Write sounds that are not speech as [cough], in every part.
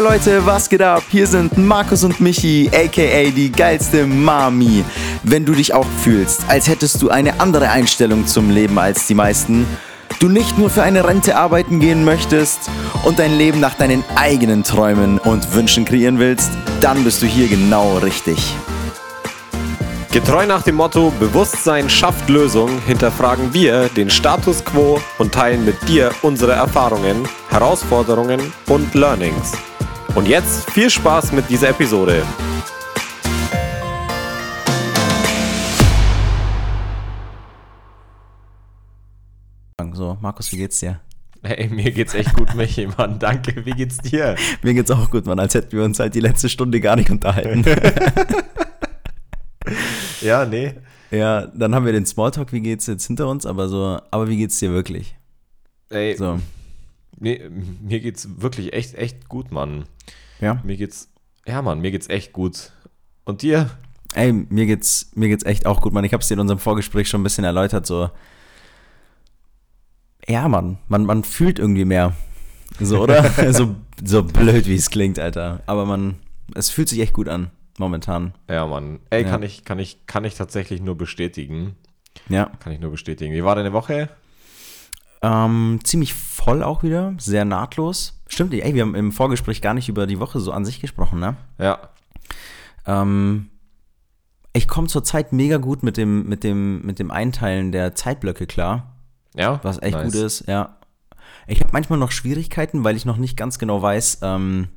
Hey Leute, was geht ab? Hier sind Markus und Michi, aka die geilste Mami. Wenn du dich auch fühlst, als hättest du eine andere Einstellung zum Leben als die meisten, du nicht nur für eine Rente arbeiten gehen möchtest und dein Leben nach deinen eigenen Träumen und Wünschen kreieren willst, dann bist du hier genau richtig. Getreu nach dem Motto Bewusstsein schafft Lösung hinterfragen wir den Status quo und teilen mit dir unsere Erfahrungen, Herausforderungen und Learnings. Und jetzt viel Spaß mit dieser Episode. So, Markus, wie geht's dir? Hey, mir geht's echt gut, Michi, Mann. Danke, wie geht's dir? Mir geht's auch gut, Mann, als hätten wir uns halt die letzte Stunde gar nicht unterhalten. [laughs] ja, nee. Ja, dann haben wir den Smalltalk, wie geht's jetzt hinter uns, aber so, aber wie geht's dir wirklich? Ey, so. Mir, mir geht's wirklich echt, echt gut, Mann. Ja? Mir geht's, ja, Mann, mir geht's echt gut. Und dir? Ey, mir geht's, mir geht's echt auch gut, Mann. Ich hab's dir in unserem Vorgespräch schon ein bisschen erläutert, so. Ja, Mann, man, man fühlt irgendwie mehr. So, oder? [laughs] [laughs] so, so blöd, wie es klingt, Alter. Aber man, es fühlt sich echt gut an momentan. Ja, Mann. Ey, ja. kann, ich, kann, ich, kann ich tatsächlich nur bestätigen. Ja. Kann ich nur bestätigen. Wie war deine Woche? Ähm, ziemlich voll auch wieder, sehr nahtlos. Stimmt, ey, wir haben im Vorgespräch gar nicht über die Woche so an sich gesprochen, ne? Ja. Ähm, ich komme zurzeit mega gut mit dem, mit, dem, mit dem Einteilen der Zeitblöcke klar. Ja. Was echt nice. gut ist, ja. Ich habe manchmal noch Schwierigkeiten, weil ich noch nicht ganz genau weiß, ähm,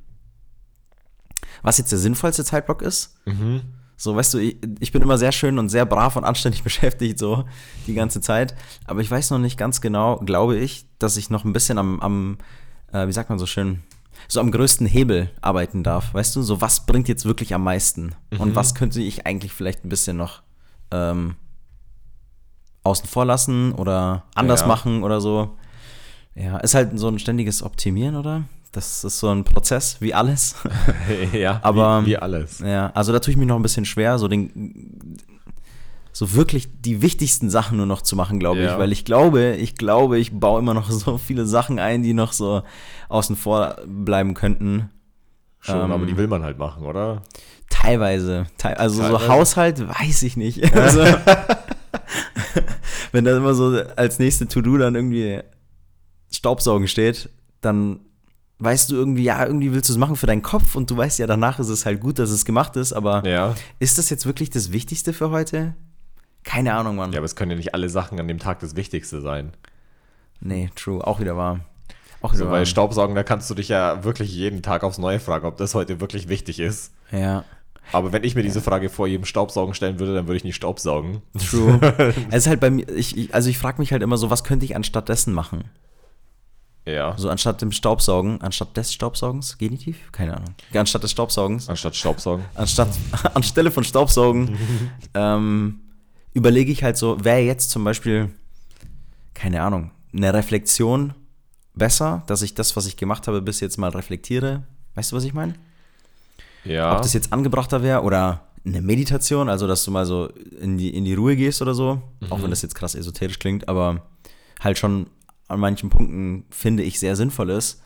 was jetzt der sinnvollste Zeitblock ist. Mhm. So, weißt du, ich, ich, bin immer sehr schön und sehr brav und anständig [laughs] beschäftigt, so die ganze Zeit. Aber ich weiß noch nicht ganz genau, glaube ich, dass ich noch ein bisschen am, am äh, wie sagt man so schön, so am größten Hebel arbeiten darf. Weißt du, so was bringt jetzt wirklich am meisten? Mhm. Und was könnte ich eigentlich vielleicht ein bisschen noch ähm, außen vor lassen oder anders ja. machen oder so. Ja, ist halt so ein ständiges Optimieren, oder? Das ist so ein Prozess, wie alles. [laughs] ja, aber wie, wie, alles. Ja, also da tue ich mich noch ein bisschen schwer, so den so wirklich die wichtigsten Sachen nur noch zu machen, glaube ja. ich, weil ich glaube, ich glaube, ich baue immer noch [laughs] so viele Sachen ein, die noch so außen vor bleiben könnten. Schon, ähm, aber die will man halt machen, oder? Teilweise, te also teilweise. so Haushalt weiß ich nicht. [laughs] Also, wenn da immer so als nächste To-Do dann irgendwie Staubsaugen steht, dann weißt du irgendwie, ja, irgendwie willst du es machen für deinen Kopf und du weißt ja, danach ist es halt gut, dass es gemacht ist, aber ja. ist das jetzt wirklich das Wichtigste für heute? Keine Ahnung, Mann. Ja, aber es können ja nicht alle Sachen an dem Tag das Wichtigste sein. Nee, true, auch wieder wahr. Auch so, weil Staubsaugen, da kannst du dich ja wirklich jeden Tag aufs Neue fragen, ob das heute wirklich wichtig ist. Ja. Aber wenn ich mir diese Frage vor jedem Staubsaugen stellen würde, dann würde ich nicht Staubsaugen. True. [laughs] es ist halt bei mir, ich, also ich frage mich halt immer so, was könnte ich anstattdessen machen? Ja. So anstatt dem Staubsaugen, anstatt des Staubsaugens, Genitiv? Keine Ahnung. Anstatt des Staubsaugens. Anstatt Staubsaugen. Anstatt, [laughs] anstelle von Staubsaugen, [laughs] ähm, überlege ich halt so, wäre jetzt zum Beispiel, keine Ahnung, eine Reflexion besser, dass ich das, was ich gemacht habe, bis jetzt mal reflektiere. Weißt du, was ich meine? Ja. Ob das jetzt angebrachter wäre oder eine Meditation, also dass du mal so in die, in die Ruhe gehst oder so, mhm. auch wenn das jetzt krass esoterisch klingt, aber halt schon an manchen Punkten finde ich sehr sinnvoll ist.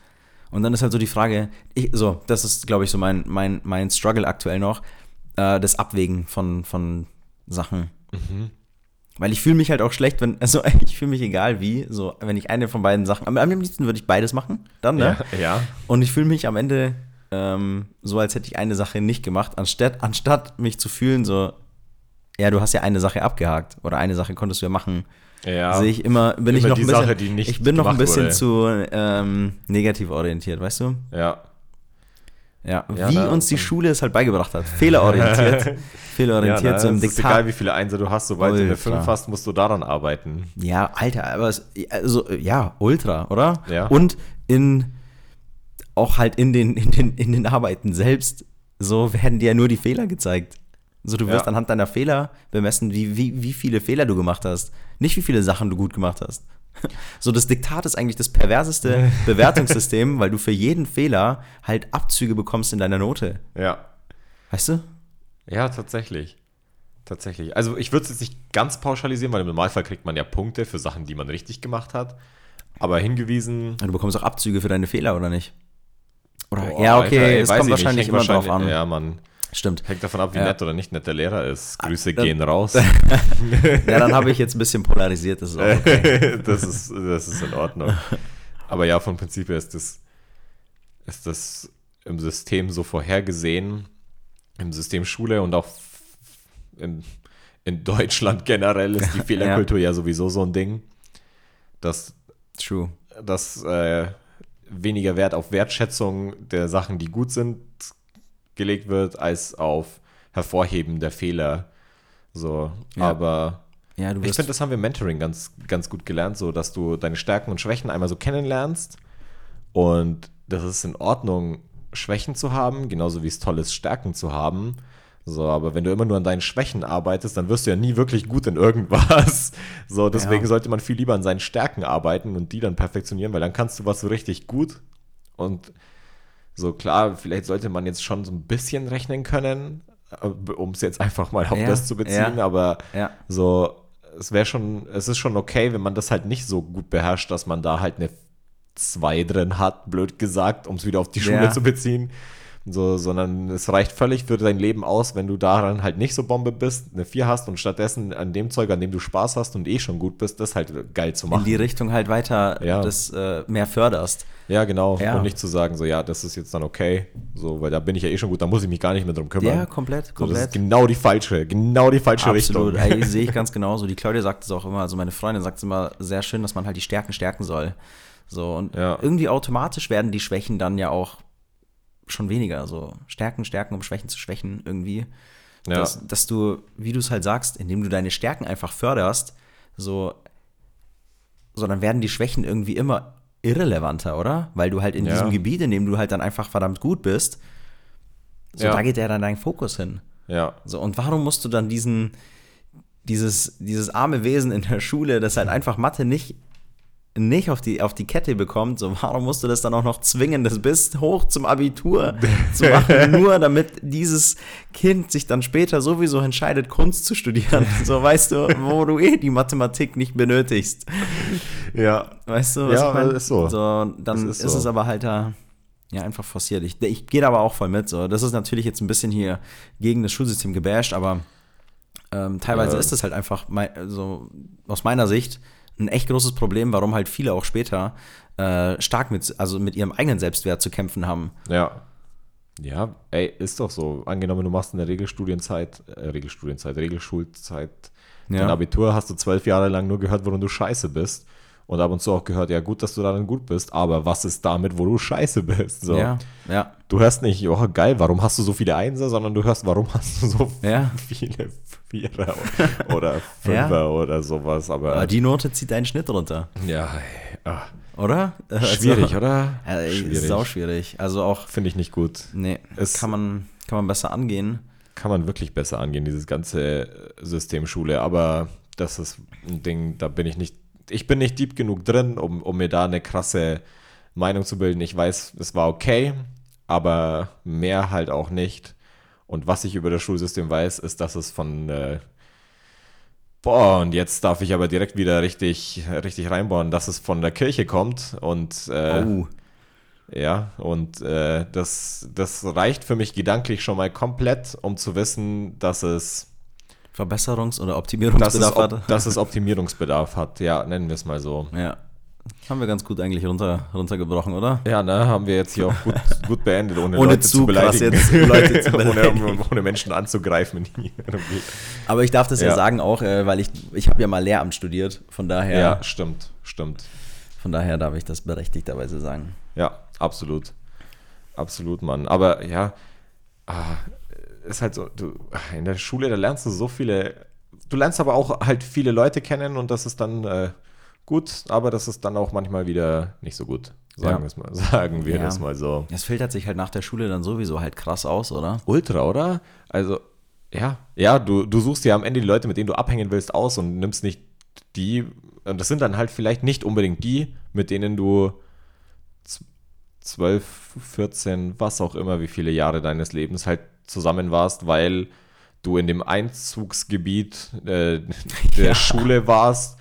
Und dann ist halt so die Frage, ich, so, das ist, glaube ich, so mein, mein, mein Struggle aktuell noch, äh, das Abwägen von, von Sachen. Mhm. Weil ich fühle mich halt auch schlecht, wenn, also [laughs] ich fühle mich egal wie, so, wenn ich eine von beiden Sachen, am, am liebsten würde ich beides machen, dann, ne? Ja. ja. Und ich fühle mich am Ende ähm, so, als hätte ich eine Sache nicht gemacht, anstatt, anstatt mich zu fühlen, so, ja, du hast ja eine Sache abgehakt oder eine Sache konntest du ja machen. Ja. Sehe ich immer, bin immer ich noch ein bisschen, Sache, ich bin noch ein bisschen wurde. zu ähm, negativ orientiert, weißt du? Ja. Ja, ja wie na, uns die Schule es halt beigebracht hat. Fehlerorientiert. [laughs] Fehlerorientiert, ja, na, so im Diktat. ist egal, wie viele Einser du hast, sobald Ultra. du eine 5 hast, musst du daran arbeiten. Ja, Alter, aber es, also, ja, Ultra, oder? Ja. Und in, auch halt in den, in den, in den Arbeiten selbst, so werden dir ja nur die Fehler gezeigt. So, du wirst ja. anhand deiner Fehler bemessen, wie, wie, wie viele Fehler du gemacht hast. Nicht wie viele Sachen du gut gemacht hast. [laughs] So, das Diktat ist eigentlich das perverseste [laughs] Bewertungssystem, weil du für jeden Fehler halt Abzüge bekommst in deiner Note. Ja. Weißt du? Ja, tatsächlich. Tatsächlich. Also ich würde es jetzt nicht ganz pauschalisieren, weil im Normalfall kriegt man ja Punkte für Sachen, die man richtig gemacht hat. Aber hingewiesen. Du bekommst auch Abzüge für deine Fehler, oder nicht? Oder, Boah, ja, okay, Alter, ey, es kommt nicht, wahrscheinlich immer drauf wahrscheinlich- an. Ja, man. Stimmt. Hängt davon ab, wie Ja. nett oder nicht nett der Lehrer ist. Grüße dann- gehen raus. [laughs] Ja, dann habe ich jetzt ein bisschen polarisiert, das ist okay. [laughs] das, ist, das ist in Ordnung. Aber ja, vom Prinzip her ist das, ist das im System so vorhergesehen, im System Schule und auch in, in Deutschland generell ist die [laughs] Fehlerkultur ja. sowieso so ein Ding, dass, True. dass äh, weniger Wert auf Wertschätzung der Sachen, die gut sind, gelegt wird, als auf Hervorheben der Fehler. So, Ja. aber Ja, ich finde, das haben wir im Mentoring ganz, ganz gut gelernt, so dass du deine Stärken und Schwächen einmal so kennenlernst. Und das ist in Ordnung, Schwächen zu haben, genauso wie es toll ist, Stärken zu haben. So, aber wenn du immer nur an deinen Schwächen arbeitest, dann wirst du ja nie wirklich gut in irgendwas. [laughs] So, deswegen Ja. sollte man viel lieber an seinen Stärken arbeiten und die dann perfektionieren, weil dann kannst du was so richtig gut. Und so klar, vielleicht sollte man jetzt schon so ein bisschen rechnen können, um es jetzt einfach mal auf Ja, das zu beziehen, ja. aber Ja. so, es wäre schon, es ist schon okay, wenn man das halt nicht so gut beherrscht, dass man da halt eine 2 drin hat, blöd gesagt, um es wieder auf die Schule zu beziehen. So, sondern es reicht völlig für dein Leben aus, wenn du daran halt nicht so Bombe bist, eine 4 hast und stattdessen an dem Zeug, an dem du Spaß hast und eh schon gut bist, das halt geil zu in machen. die Richtung halt weiter Ja. das äh, mehr förderst. ja, genau. Ja. Und nicht zu sagen, so, ja, das ist jetzt dann okay, so, weil da bin ich ja eh schon gut, da muss ich mich gar nicht mehr drum kümmern. Ja, komplett, so, das komplett. ist genau die falsche, genau die falsche Absolut, Richtung. ey, [laughs] sehe ich ganz genauso. Die Claudia sagt es auch immer, also meine Freundin sagt es immer sehr schön, dass man halt die Stärken stärken soll. So, und Ja. irgendwie automatisch werden die Schwächen dann ja auch schon weniger. So, Stärken, Stärken, um Schwächen zu schwächen, irgendwie. Ja. Dass, dass du, wie du es halt sagst, indem du deine Stärken einfach förderst, so, so dann werden die Schwächen irgendwie immer irrelevanter, oder? Weil du halt in Ja. diesem Gebiet, in dem du halt dann einfach verdammt gut bist, so Ja. da geht ja dann dein Fokus hin. ja. So, und warum musst du dann diesen, dieses, dieses arme Wesen in der Schule, das halt einfach Mathe nicht, nicht auf die, auf die Kette bekommt, so, warum musst du das dann auch noch zwingen, das bis hoch zum Abitur zu machen, [laughs] nur damit dieses Kind sich dann später sowieso entscheidet, Kunst zu studieren. [laughs] So, weißt du, wo du eh die Mathematik nicht benötigst. Ja. Weißt du, was Ja, ich meine? ist so. dann Das ist, ist so. es aber halt da, ja, einfach forciert. Ich, ich gehe da aber auch voll mit. So. Das ist natürlich jetzt ein bisschen hier gegen das Schulsystem gebasht, aber ähm, teilweise Ja. ist es halt einfach, mei- also aus meiner Sicht, ein echt großes Problem, warum halt viele auch später äh, stark mit, also mit ihrem eigenen Selbstwert zu kämpfen haben. Ja. Ja, ey, ist doch so. Angenommen, du machst in der Regelstudienzeit, äh, Regelstudienzeit, Regelschulzeit, Ja. dein Abitur, hast du zwölf Jahre lang nur gehört, worin du scheiße bist. Und ab und zu auch gehört, ja gut, dass du darin gut bist, aber was ist damit, wo du scheiße bist? So. Ja, ja, Du hörst nicht, oh geil, warum hast du so viele Einser, sondern du hörst, warum hast du so Ja. [laughs] viele Vierer oder Fünfer Ja. oder sowas. Aber, aber die Note zieht deinen Schnitt runter, ja, ey, ah, oder? schwierig, also, oder? Äh, schwierig. Sau schwierig. Also auch, Finde ich nicht gut. nee, Es- kann man, kann man besser angehen. kann man wirklich besser angehen, dieses ganze System Schule. Aber das ist ein Ding, da bin ich nicht, ich bin nicht deep genug drin, um, um mir da eine krasse Meinung zu bilden. Ich weiß, es war okay, aber mehr halt auch nicht. Und was ich über das Schulsystem weiß, ist, dass es von äh, Boah, und jetzt darf ich aber direkt wieder richtig, richtig reinbauen, dass es von der Kirche kommt und äh, oh, ja, und äh, das, das reicht für mich gedanklich schon mal komplett, um zu wissen, dass es, Verbesserungs- oder dass es, Optimierungsbedarf hat. dass es Optimierungsbedarf hat. Ja, nennen wir es mal so. Ja. Haben wir ganz gut eigentlich runter, runtergebrochen, oder? Ja, ne, haben wir jetzt hier auch gut, [laughs] gut beendet, ohne, Ohne Leute zu zu beleidigen. jetzt Leute [laughs] zu ohne, beleidigen. ohne Menschen anzugreifen. [laughs] Aber ich darf das ja, Ja. sagen auch, äh, weil ich, ich habe ja mal Lehramt studiert. Von daher, Ja, stimmt, stimmt. von daher darf ich das berechtigterweise sagen. Ja, absolut. Absolut, Mann. Aber ja, ah, ist halt so, du, in der Schule, da lernst du so viele, du lernst aber auch halt viele Leute kennen und das ist dann äh, gut, aber das ist dann auch manchmal wieder nicht so gut. Sagen Ja. wir es mal, [laughs] sagen wir Ja. das mal so. Das filtert sich halt nach der Schule dann sowieso halt krass aus, oder? Ultra, oder? Also, ja, ja, du, du suchst ja am Ende die Leute, mit denen du abhängen willst, aus und nimmst nicht die, und das sind dann halt vielleicht nicht unbedingt die, mit denen du z- 12, 14, was auch immer, wie viele Jahre deines Lebens halt zusammen warst, weil du in dem Einzugsgebiet äh, [laughs] der Ja. Schule warst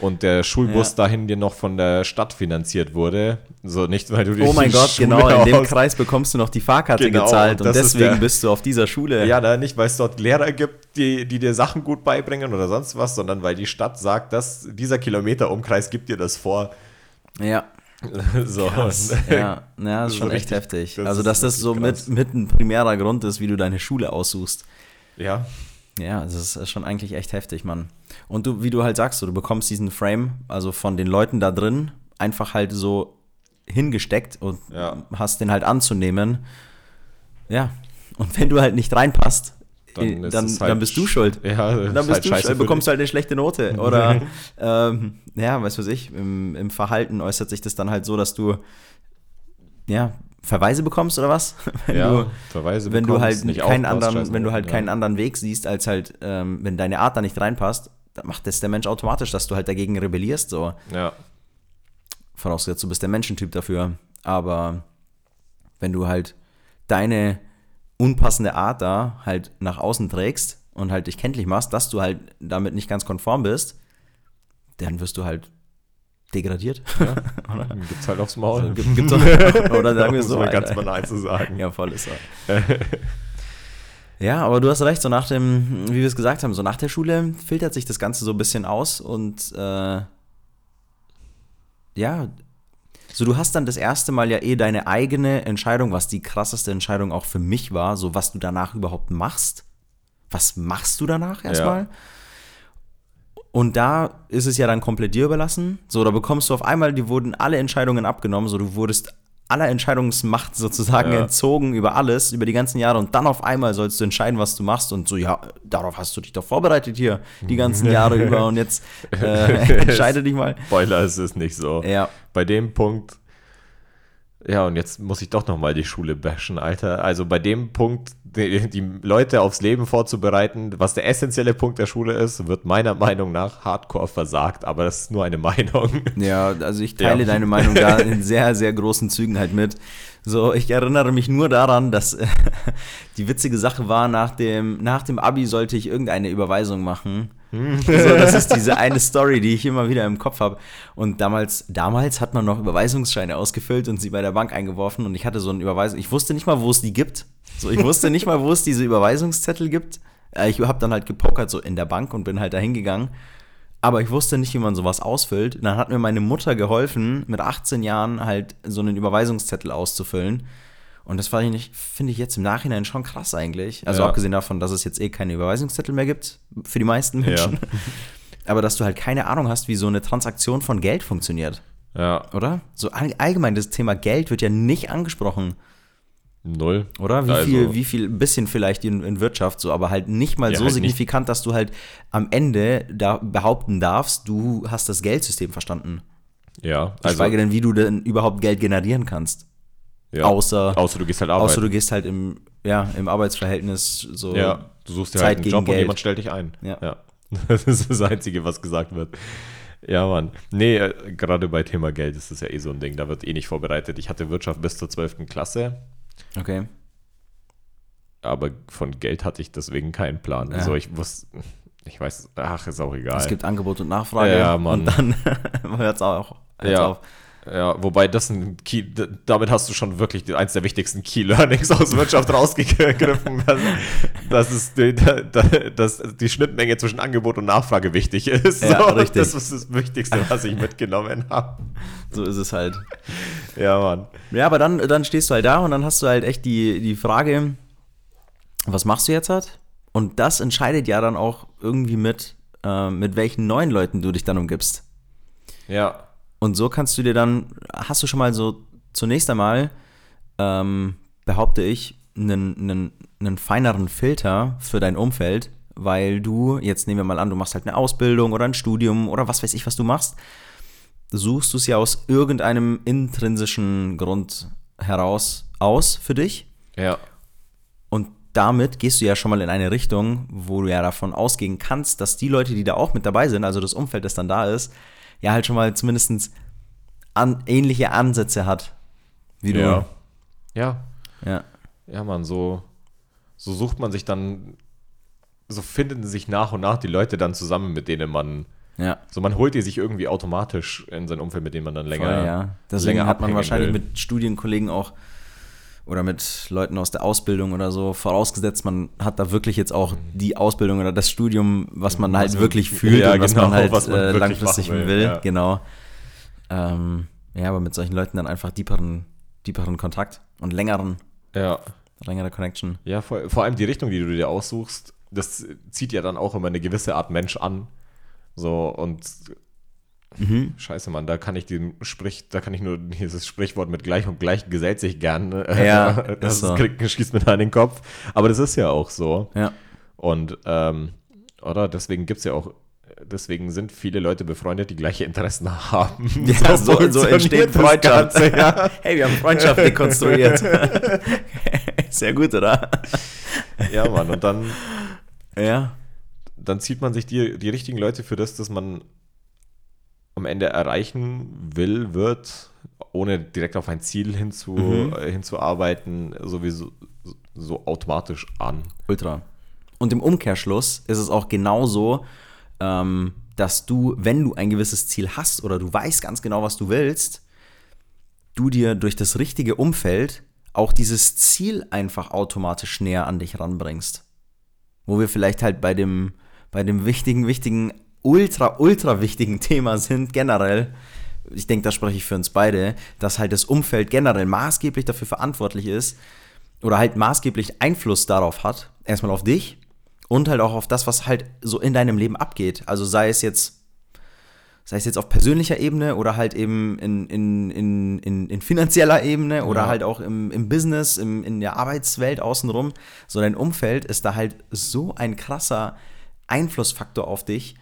und der Schulbus Ja. dahin dir noch von der Stadt finanziert wurde. So nicht, weil du dir Oh mein Gott, Schule genau, in dem Kreis bekommst du noch die Fahrkarte Genau, gezahlt und deswegen der- bist du auf dieser Schule. Ja, da nicht, weil es dort Lehrer gibt, die, die dir Sachen gut beibringen oder sonst was, sondern weil die Stadt sagt, dass dieser Kilometerumkreis gibt dir das vor. ja. [laughs] so. Ja, ja, das ist schon echt heftig. das also, dass das so krass. mit, mit ein primärer Grund ist, wie du deine Schule aussuchst. ja. Ja, das ist schon eigentlich echt heftig, Mann. Und du, wie du halt sagst, du bekommst diesen Frame, also von den Leuten da drin, einfach halt so hingesteckt und Ja. hast den halt anzunehmen. Ja. Und wenn du halt nicht reinpasst, dann, dann, es dann halt bist du schuld. [laughs] Ja, Dann ist bist halt du, scheiße dann bekommst du dich. halt eine schlechte Note. [laughs] Oder, ähm, ja, weißt du was ich, im, im Verhalten äußert sich das dann halt so, dass du, ja, Verweise bekommst oder was? [laughs] Wenn ja, du, Verweise wenn du bekommst, halt nicht keinen anderen, wenn du halt ja. keinen anderen Weg siehst, als halt, ähm, wenn deine Art da nicht reinpasst, dann macht das der Mensch automatisch, dass du halt dagegen rebellierst, so. Ja, Vorausgesetzt, du bist der Menschentyp dafür. Aber wenn du halt deine unpassende Art da halt nach außen trägst und halt dich kenntlich machst, dass du halt damit nicht ganz konform bist, dann wirst du halt degradiert. [laughs] gibt's halt aufs Maul. Gibt, gibt's [laughs] auch, oder sagen wir so. mal ganz banal zu sagen. Ja, voll ist [laughs] ja, aber du hast recht, so nach dem, wie wir es gesagt haben, so nach der Schule filtert sich das Ganze so ein bisschen aus und äh, ja, so du hast dann das erste Mal ja eh deine eigene Entscheidung, was die krasseste Entscheidung auch für mich war, so was du danach überhaupt machst. Was machst du danach erstmal? Und da ist es ja dann komplett dir überlassen. So, da bekommst du auf einmal, die wurden alle Entscheidungen abgenommen, so du wurdest aller Entscheidungsmacht sozusagen Ja. entzogen über alles, über die ganzen Jahre und dann auf einmal sollst du entscheiden, was du machst und so, ja, darauf hast du dich doch vorbereitet hier die ganzen Jahre [laughs] über und jetzt äh, [laughs] [laughs] entscheide dich mal. Spoiler, es ist nicht so. Ja, Bei dem Punkt, ja, und jetzt muss ich doch nochmal die Schule bashen, Alter. Also bei dem Punkt, die, die Leute aufs Leben vorzubereiten, was der essentielle Punkt der Schule ist, wird meiner Meinung nach hardcore versagt, aber das ist nur eine [laughs] Meinung. Ja, also ich teile Ja. deine Meinung da [laughs] in sehr, sehr großen Zügen halt mit. So, ich erinnere mich nur daran, dass äh, [laughs] die witzige Sache war, nach dem, nach dem Abi sollte ich irgendeine Überweisung machen. [laughs] so, das ist diese eine Story, die ich immer wieder im Kopf habe. Und damals, damals hat man noch Überweisungsscheine ausgefüllt und sie bei der Bank eingeworfen und ich hatte so eine Überweisung. Ich wusste nicht mal, wo es die gibt. So, ich wusste nicht mal, wo es diese Überweisungszettel gibt. Äh, Ich habe dann halt gepokert so in der Bank und bin halt da hingegangen. Aber ich wusste nicht, wie man sowas ausfüllt. Dann hat mir meine Mutter geholfen, mit 18 Jahren halt so einen Überweisungszettel auszufüllen. Und das ich nicht- finde ich jetzt im Nachhinein schon krass eigentlich. Also Ja. abgesehen davon, dass es jetzt eh keine Überweisungszettel mehr gibt für die meisten Menschen. [laughs] Aber dass du halt keine Ahnung hast, wie so eine Transaktion von Geld funktioniert, Ja, oder? So all, allgemein, das Thema Geld wird ja nicht angesprochen, null. oder? Wie Also- viel, wie viel, ein bisschen vielleicht in, in Wirtschaft, so, aber halt nicht mal Ja, so halt nicht. signifikant, dass du halt am Ende da behaupten darfst, du hast das Geldsystem verstanden. Ja, also, Geschweige denn, wie du denn überhaupt Geld generieren kannst. Ja. Außer, außer du gehst halt arbeiten. außer du gehst halt im, ja, im Arbeitsverhältnis so. ja, du suchst dir Zeit halt einen gegen Job und Geld. jemand stellt dich ein. Ja. [laughs] Das ist das Einzige, was gesagt wird. Ja, Mann. Nee, äh, gerade bei Thema Geld ist das ja eh so ein Ding. Da wird eh nicht vorbereitet. Ich hatte Wirtschaft bis zur 12. Klasse. Okay. aber von Geld hatte ich deswegen keinen Plan. Ja. Also ich wusste, ich weiß, ach, ist auch egal. Es gibt Angebot und Nachfrage. Ja, Mann. Und dann [laughs] hört es auch. Hört's ja, auf. Ja, wobei das ein Key, damit hast du schon wirklich eins der wichtigsten Key Learnings [laughs] aus Wirtschaft rausgegriffen, dass, [laughs] dass, es die, da- da- dass die Schnittmenge zwischen Angebot und Nachfrage wichtig ist. Ja, [laughs] richtig. Das ist das Wichtigste, was ich mitgenommen habe. So ist es halt. Ja, Mann. Ja, aber dann, dann stehst du halt da und dann hast du halt echt die, die Frage, was machst du jetzt halt? Und das entscheidet ja dann auch irgendwie mit, äh, mit welchen neuen Leuten du dich dann umgibst. Ja, Und so kannst du dir dann, hast du schon mal so zunächst einmal, ähm, behaupte ich, einen, einen, einen feineren Filter für dein Umfeld, weil du, jetzt nehmen wir mal an, du machst halt eine Ausbildung oder ein Studium oder was weiß ich, was du machst, suchst du es ja aus irgendeinem intrinsischen Grund heraus aus für dich. ja, Und damit gehst du ja schon mal in eine Richtung, wo du ja davon ausgehen kannst, dass die Leute, die da auch mit dabei sind, also das Umfeld, das dann da ist, ja halt schon mal zumindest an, ähnliche Ansätze hat. Wie du. ja. Ja, ja. Ja, man, so, so sucht man sich dann, so finden sich nach und nach die Leute dann zusammen, mit denen man Ja. So, man holt die sich irgendwie automatisch in sein Umfeld, mit dem man dann länger. Voll, ja. Deswegen länger hat man wahrscheinlich will. mit Studienkollegen auch oder mit Leuten aus der Ausbildung oder so, vorausgesetzt, man hat da wirklich jetzt auch die Ausbildung oder das Studium, was man Was halt man- wirklich fühlt ja, und was genau, man halt was man äh, langfristig will, will, ja. genau. Ähm, ja, aber mit solchen Leuten dann einfach deeperen, deeperen Kontakt und längeren, Ja. längere Connection. Ja, vor, vor allem die Richtung, die du dir aussuchst, das zieht ja dann auch immer eine gewisse Art Mensch an. So, und Mhm. scheiße, Mann, da kann ich den Sprich, da kann ich nur dieses Sprichwort mit gleich und gleich gesellt sich gern. ne? Ja, [laughs] das ist so. kriegt, schießt mir da in den Kopf. Aber das ist ja auch so. Ja. Und, ähm, oder? Deswegen gibt es ja auch, deswegen sind viele Leute befreundet, die gleiche Interessen haben. [laughs] Ja, so, so funktioniert entsteht Freundschaft. Ganze, ja. [laughs] hey, wir haben Freundschaft rekonstruiert. Sehr gut, oder? ja, Mann, und dann Ja. dann zieht man sich die, die richtigen Leute für das, das man am Ende erreichen will, wird, ohne direkt auf ein Ziel hinzu, Mhm. äh, hinzuarbeiten, sowieso so automatisch an. Ultra. Und im Umkehrschluss ist es auch genauso, ähm, dass du, wenn du ein gewisses Ziel hast oder du weißt ganz genau, was du willst, du dir durch das richtige Umfeld auch dieses Ziel einfach automatisch näher an dich ranbringst. Wo wir vielleicht halt bei dem, bei dem wichtigen, wichtigen, ultra, ultra wichtigen [laughs] Thema sind, generell, ich denke, da spreche ich für uns beide, dass halt das Umfeld generell maßgeblich dafür verantwortlich ist oder halt maßgeblich Einfluss darauf hat, erstmal auf dich und halt auch auf das, was halt so in deinem Leben abgeht. Also sei es jetzt, sei es jetzt auf persönlicher Ebene oder halt eben in, in, in, in, in finanzieller Ebene oder Ja. halt auch im, im Business, im, in der Arbeitswelt außenrum. So dein Umfeld ist da halt so ein krasser Einflussfaktor auf dich.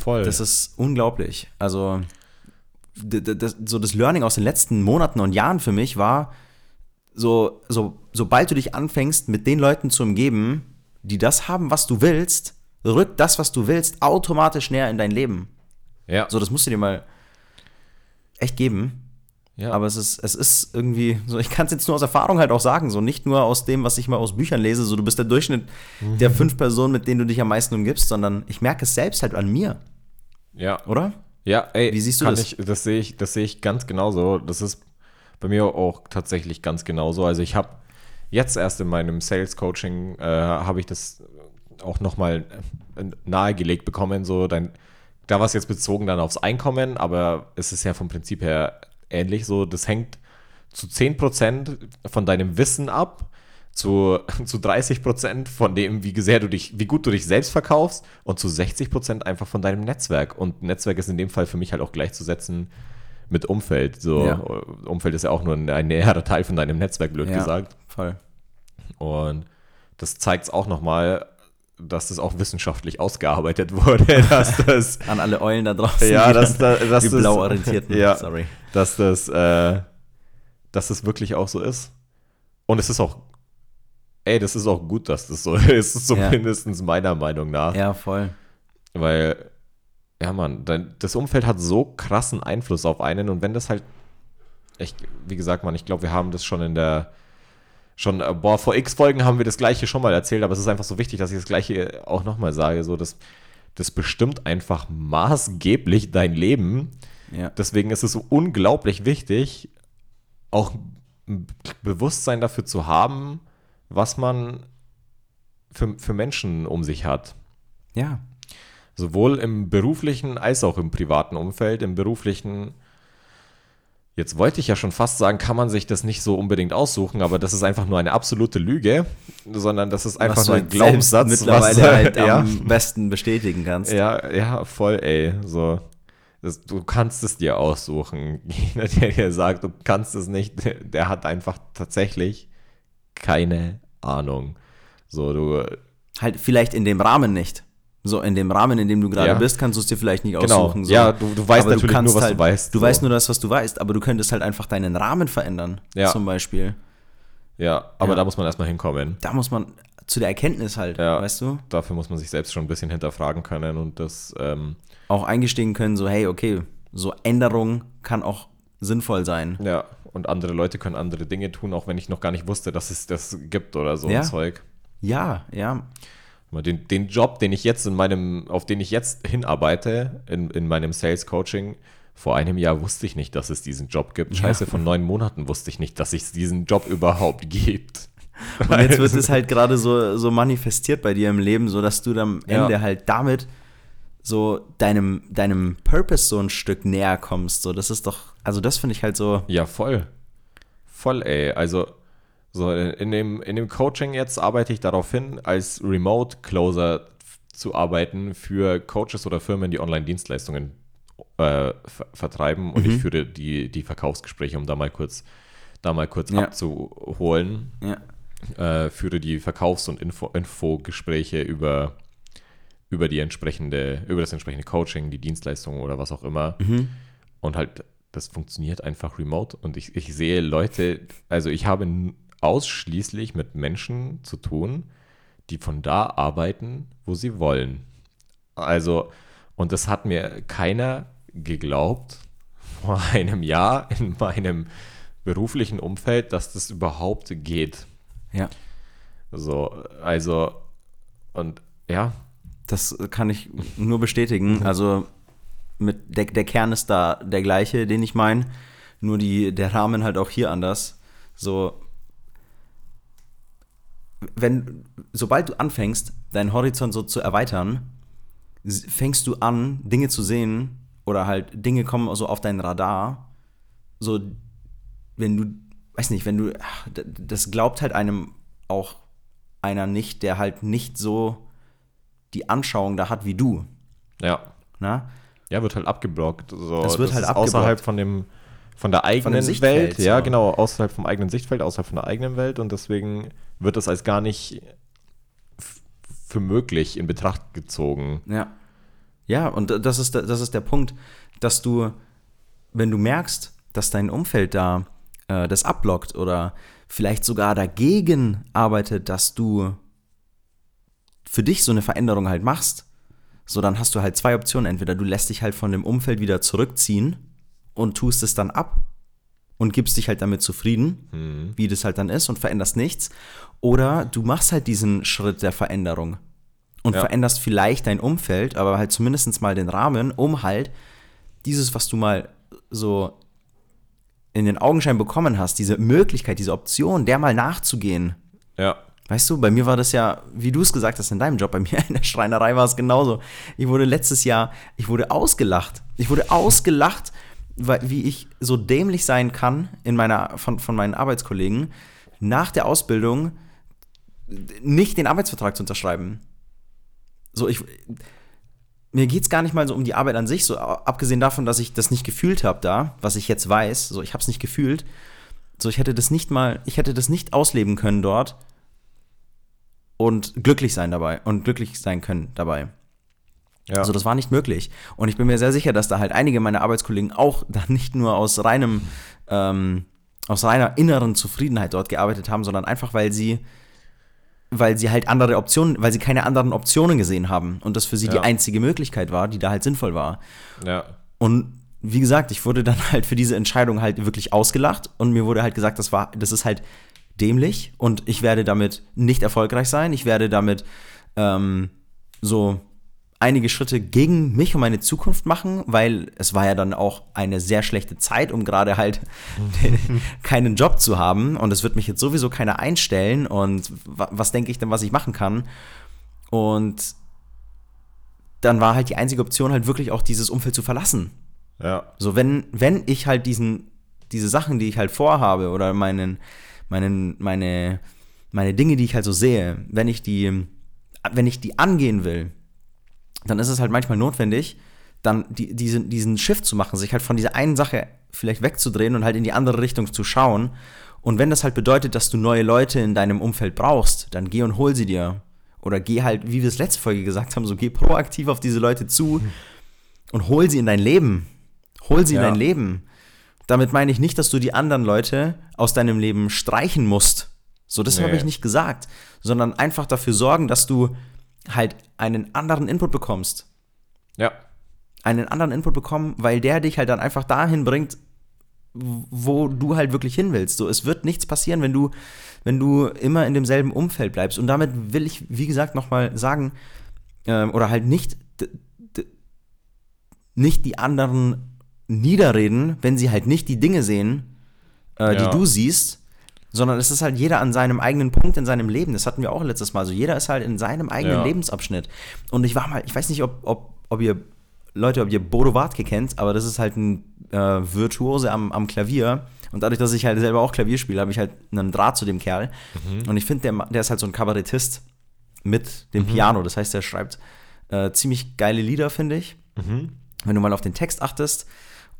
Voll. Das ist unglaublich. Also, das, so das Learning aus den letzten Monaten und Jahren für mich war, so, so, sobald du dich anfängst, mit den Leuten zu umgeben, die das haben, was du willst, rückt das, was du willst, automatisch näher in dein Leben. ja. So, das musst du dir mal echt geben. Ja. Aber es ist, es ist irgendwie, so, ich kann es jetzt nur aus Erfahrung halt auch sagen, so nicht nur aus dem, was ich mal aus Büchern lese, so du bist der Durchschnitt der fünf Personen, mit denen du dich am meisten umgibst, sondern ich merke es selbst halt an mir, ja. oder? Ja, ey, Wie siehst du das? Ich, das sehe ich, das sehe ich ganz genauso. Das ist bei mir auch tatsächlich ganz genauso. Also ich habe jetzt erst in meinem Sales Coaching äh, habe ich das auch nochmal nahegelegt bekommen. So, dein, da war es jetzt bezogen dann aufs Einkommen, aber es ist ja vom Prinzip her ähnlich. So, das hängt zu 10% von deinem Wissen ab, zu, [laughs] zu 30% von dem, wie sehr du dich, wie gut du dich selbst verkaufst und zu 60% einfach von deinem Netzwerk. Und Netzwerk ist in dem Fall für mich halt auch gleichzusetzen mit Umfeld. So, Ja. Umfeld ist ja auch nur ein, näherer Teil von deinem Netzwerk, blöd gesagt. voll. Und das zeigt es auch nochmal, dass das auch wissenschaftlich ausgearbeitet [laughs] wurde, dass das An alle Eulen da draußen. ja, die- dass, da, dass die das, blau orientierten. [laughs] Ja, Sorry. Dass das, äh, dass das wirklich auch so ist. Und es ist auch, ey, das ist auch gut, dass das so [laughs] ist, zumindest meiner Meinung nach. Ja, voll. Weil, ja, Mann, das Umfeld hat so krassen Einfluss auf einen und wenn das halt, ich, wie gesagt, Mann, ich glaube, wir haben das schon in der, schon, äh, boah, vor x Folgen haben wir das Gleiche schon mal erzählt, aber es ist einfach so wichtig, dass ich das Gleiche auch nochmal sage, so, das, das bestimmt einfach maßgeblich dein Leben. Ja. Deswegen ist es so unglaublich wichtig, auch ein Bewusstsein dafür zu haben, was man für, für Menschen um sich hat. Ja. Sowohl im beruflichen als auch im privaten Umfeld. Im beruflichen, jetzt wollte ich ja schon fast sagen, kann man sich das nicht so unbedingt aussuchen, aber das ist einfach nur eine absolute Lüge, sondern das ist einfach was nur du ein Glaubenssatz. mittlerweile was, [laughs] halt ja, am besten bestätigen kannst. ja, ja, voll, ey. So. Das, du kannst es dir aussuchen. [laughs] Jeder, der dir sagt, du kannst es nicht, der, der hat einfach tatsächlich keine Ahnung. So, du, Halt vielleicht in dem Rahmen nicht. So in dem Rahmen, in dem du gerade Ja. bist, kannst du es dir vielleicht nicht Genau. aussuchen. So. Ja, du- du weißt Aber natürlich kannst nur, was du halt, weißt, Du so. weißt nur das, was du weißt, aber du könntest halt einfach deinen Rahmen verändern. Ja. Zum Beispiel. ja, aber Ja. da muss man erstmal hinkommen. Da muss man zu der Erkenntnis halt, Ja. weißt du, Dafür muss man sich selbst schon ein bisschen hinterfragen können und das, ähm, auch eingestehen können, so, hey, okay, so Änderung kann auch sinnvoll sein. ja, und andere Leute können andere Dinge tun, auch wenn ich noch gar nicht wusste, dass es das gibt oder so Ja. ein Zeug. Ja, ja. Den, den Job, den ich jetzt in meinem, auf den ich jetzt hinarbeite, in, in meinem Sales Coaching, vor einem Jahr wusste ich nicht, dass es diesen Job gibt. Scheiße, ja. von neun Monaten wusste ich nicht, dass es diesen Job überhaupt gibt. Und jetzt wird [laughs] es halt gerade so, so manifestiert bei dir im Leben, so dass du am Ende ja. halt damit so deinem, deinem Purpose so ein Stück näher kommst. So, das ist doch, also das finde ich halt so. Ja, voll. Voll, ey. Also, so in dem, in dem Coaching jetzt arbeite ich darauf hin, als Remote Closer zu arbeiten für Coaches oder Firmen, die Online-Dienstleistungen äh, ver vertreiben. Und mhm. ich führe die, die Verkaufsgespräche, um da mal kurz, da mal kurz ja. abzuholen. Ja. Äh, führe die Verkaufs- und Infogespräche Info über über die entsprechende, über das entsprechende Coaching, die Dienstleistung oder was auch immer. Mhm. Und halt, das funktioniert einfach remote. Und ich, ich sehe Leute, also ich habe ausschließlich mit Menschen zu tun, die von da arbeiten, wo sie wollen. Also, und das hat mir keiner geglaubt [laughs] vor einem Jahr in meinem beruflichen Umfeld, dass das überhaupt geht. Ja. So, also, und ja, das kann ich nur bestätigen. Also mit der, der Kern ist da der gleiche, den ich meine. Nur die, der Rahmen halt auch hier anders. So, wenn, sobald du anfängst, deinen Horizont so zu erweitern, fängst du an, Dinge zu sehen oder halt Dinge kommen so auf dein Radar. So, wenn du, weiß nicht, wenn du, das glaubt halt einem auch einer nicht, der halt nicht so die Anschauung da hat wie du. Ja. Na? Ja, wird halt abgeblockt. So, das wird das halt abgeblockt. Außerhalb von dem von der eigenen von Welt, ja, so. genau, außerhalb vom eigenen Sichtfeld, außerhalb von der eigenen Welt und deswegen wird das als gar nicht für möglich in Betracht gezogen. Ja. Ja, und das ist, das ist der Punkt, dass du, wenn du merkst, dass dein Umfeld da äh, das abblockt oder vielleicht sogar dagegen arbeitet, dass du für dich so eine Veränderung halt machst, so dann hast du halt zwei Optionen. Entweder du lässt dich halt von dem Umfeld wieder zurückziehen und tust es dann ab und gibst dich halt damit zufrieden, mhm. wie das halt dann ist und veränderst nichts. Oder du machst halt diesen Schritt der Veränderung und ja. veränderst vielleicht dein Umfeld, aber halt zumindest mal den Rahmen, um halt dieses, was du mal so in den Augenschein bekommen hast, diese Möglichkeit, diese Option, der mal nachzugehen. Ja. Weißt du, bei mir war das ja, wie du es gesagt hast in deinem Job, bei mir in der Schreinerei war es genauso. Ich wurde letztes Jahr, ich wurde ausgelacht. Ich wurde ausgelacht, weil, wie ich so dämlich sein kann in meiner, von, von meinen Arbeitskollegen, nach der Ausbildung nicht den Arbeitsvertrag zu unterschreiben. So, ich, mir geht es gar nicht mal so um die Arbeit an sich, so abgesehen davon, dass ich das nicht gefühlt habe da, was ich jetzt weiß, so ich habe es nicht gefühlt. So, ich hätte das nicht mal, ich hätte das nicht ausleben können dort und glücklich sein dabei und glücklich sein können dabei. Ja. Also das war nicht möglich. Und ich bin mir sehr sicher, dass da halt einige meiner Arbeitskollegen auch [laughs] dann nicht nur aus reinem, ähm, aus reiner inneren Zufriedenheit dort gearbeitet haben, sondern einfach, weil sie, weil sie halt andere Optionen, weil sie keine anderen Optionen gesehen haben und das für sie ja. die einzige Möglichkeit war, die da halt sinnvoll war. Ja. Und wie gesagt, ich wurde dann [laughs] halt für diese Entscheidung halt wirklich ausgelacht und mir wurde halt gesagt, das war, das ist halt dämlich und ich werde damit nicht erfolgreich sein. Ich werde damit ähm, so einige Schritte gegen mich und meine Zukunft machen, weil es war ja dann auch eine sehr schlechte Zeit, um gerade halt [laughs] keinen Job zu haben und es wird mich jetzt sowieso keiner einstellen und was denke ich denn, was ich machen kann? Und dann war halt die einzige Option halt wirklich auch dieses Umfeld zu verlassen. Ja. So wenn wenn ich halt diesen diese Sachen, die ich halt vorhabe oder meinen meine, meine, meine Dinge, die ich halt so sehe, wenn ich die, wenn ich die angehen will, dann ist es halt manchmal notwendig, dann die, diesen, diesen Shift zu machen, sich halt von dieser einen Sache vielleicht wegzudrehen und halt in die andere Richtung zu schauen. Und wenn das halt bedeutet, dass du neue Leute in deinem Umfeld brauchst, dann geh und hol sie dir. Oder geh halt, wie wir es letzte Folge gesagt haben, so geh proaktiv auf diese Leute zu und hol sie in dein Leben. Hol sie ja. in dein Leben. Damit meine ich nicht, dass du die anderen Leute aus deinem Leben streichen musst. So, das nee. habe ich nicht gesagt, sondern einfach dafür sorgen, dass du halt einen anderen Input bekommst. Ja. Einen anderen Input bekommen, weil der dich halt dann einfach dahin bringt, wo du halt wirklich hin willst. So, es wird nichts passieren, wenn du, wenn du immer in demselben Umfeld bleibst. Und damit will ich, wie gesagt, nochmal sagen, äh, oder halt nicht, nicht die anderen niederreden, wenn sie halt nicht die Dinge sehen, äh, ja. die du siehst, sondern es ist halt jeder an seinem eigenen Punkt in seinem Leben. Das hatten wir auch letztes Mal. So jeder ist halt in seinem eigenen ja. Lebensabschnitt. Und ich war mal, ich weiß nicht, ob, ob, ob ihr Leute, ob ihr Bodo Wartke kennt, aber das ist halt ein äh, Virtuose am, am Klavier. Und dadurch, dass ich halt selber auch Klavier spiele, habe ich halt einen Draht zu dem Kerl. Mhm. Und ich finde, der, der ist halt so ein Kabarettist mit dem mhm. Piano. Das heißt, der schreibt äh, ziemlich geile Lieder, finde ich. Mhm. Wenn du mal auf den Text achtest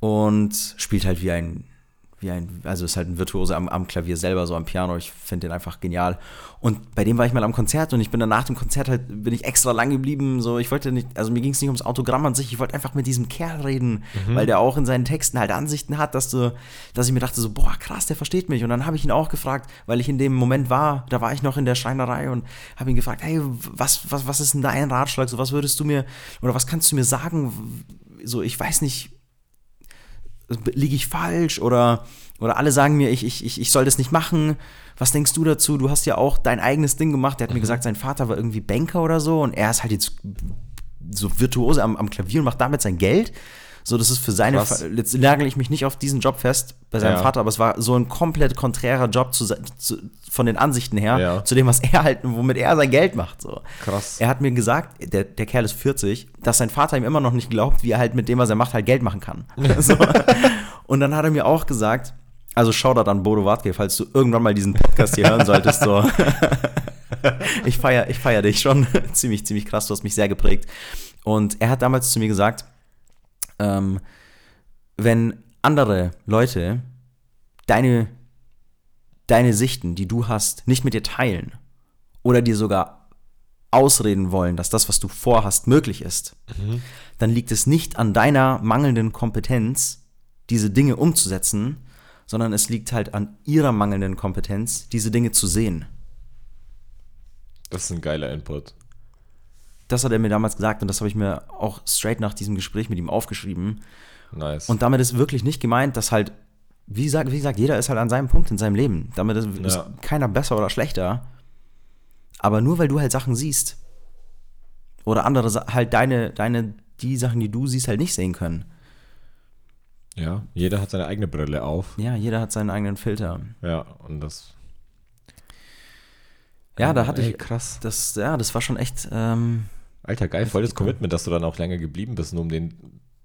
und spielt halt wie ein wie ein, also ist halt ein Virtuose am, am Klavier selber, so am Piano. Ich finde den einfach genial. Und bei dem war ich mal am Konzert und ich bin dann nach dem Konzert halt, bin ich extra lang geblieben. So, ich wollte nicht, also mir ging es nicht ums Autogramm an sich, ich wollte einfach mit diesem Kerl reden, mhm. weil der auch in seinen Texten halt Ansichten hat, dass du, dass ich mir dachte, so, boah, krass, der versteht mich. Und dann habe ich ihn auch gefragt, weil ich in dem Moment war, da war ich noch in der Schreinerei und habe ihn gefragt, hey, was, was, was ist denn dein Ratschlag? So, was würdest du mir, oder was kannst du mir sagen? So, ich weiß nicht, liege ich falsch oder, oder alle sagen mir, ich, ich, ich soll das nicht machen. Was denkst du dazu? Du hast ja auch dein eigenes Ding gemacht. Der hat mhm. mir gesagt, sein Vater war irgendwie Banker oder so und er ist halt jetzt so virtuose am, am Klavier und macht damit sein Geld. So, das ist für seine. Krass. Jetzt nagel ich mich nicht auf diesen Job fest bei seinem ja. Vater, aber es war so ein komplett konträrer Job zu, zu, von den Ansichten her ja. zu dem, was er halt, womit er sein Geld macht. So. Krass. Er hat mir gesagt, der, der Kerl ist 40, dass sein Vater ihm immer noch nicht glaubt, wie er halt mit dem, was er macht, halt Geld machen kann. [laughs] so. Und dann hat er mir auch gesagt, also schau da dann Bodo Wartke, falls du irgendwann mal diesen Podcast hier hören solltest. So. [laughs] ich feiere ich feier dich schon [laughs] ziemlich, ziemlich krass. Du hast mich sehr geprägt. Und er hat damals zu mir gesagt, ähm, wenn andere Leute deine, deine Sichten, die du hast, nicht mit dir teilen oder dir sogar ausreden wollen, dass das, was du vorhast, möglich ist, mhm. dann liegt es nicht an deiner mangelnden Kompetenz, diese Dinge umzusetzen, sondern es liegt halt an ihrer mangelnden Kompetenz, diese Dinge zu sehen. Das ist ein geiler Input. Das hat er mir damals gesagt und das habe ich mir auch straight nach diesem Gespräch mit ihm aufgeschrieben. Nice. Und damit ist wirklich nicht gemeint, dass halt, wie gesagt, wie gesagt jeder ist halt an seinem Punkt in seinem Leben. Damit ist, ja. ist keiner besser oder schlechter. Aber nur weil du halt Sachen siehst oder andere halt deine, deine, die Sachen, die du siehst, halt nicht sehen können. Ja, jeder hat seine eigene Brille auf. Ja, jeder hat seinen eigenen Filter. Ja, und das. Ja, da hatte ey, ich. Krass. Das, ja, das war schon echt. Ähm, Alter, geil, voll das Commitment, dass du dann auch länger geblieben bist, nur um den,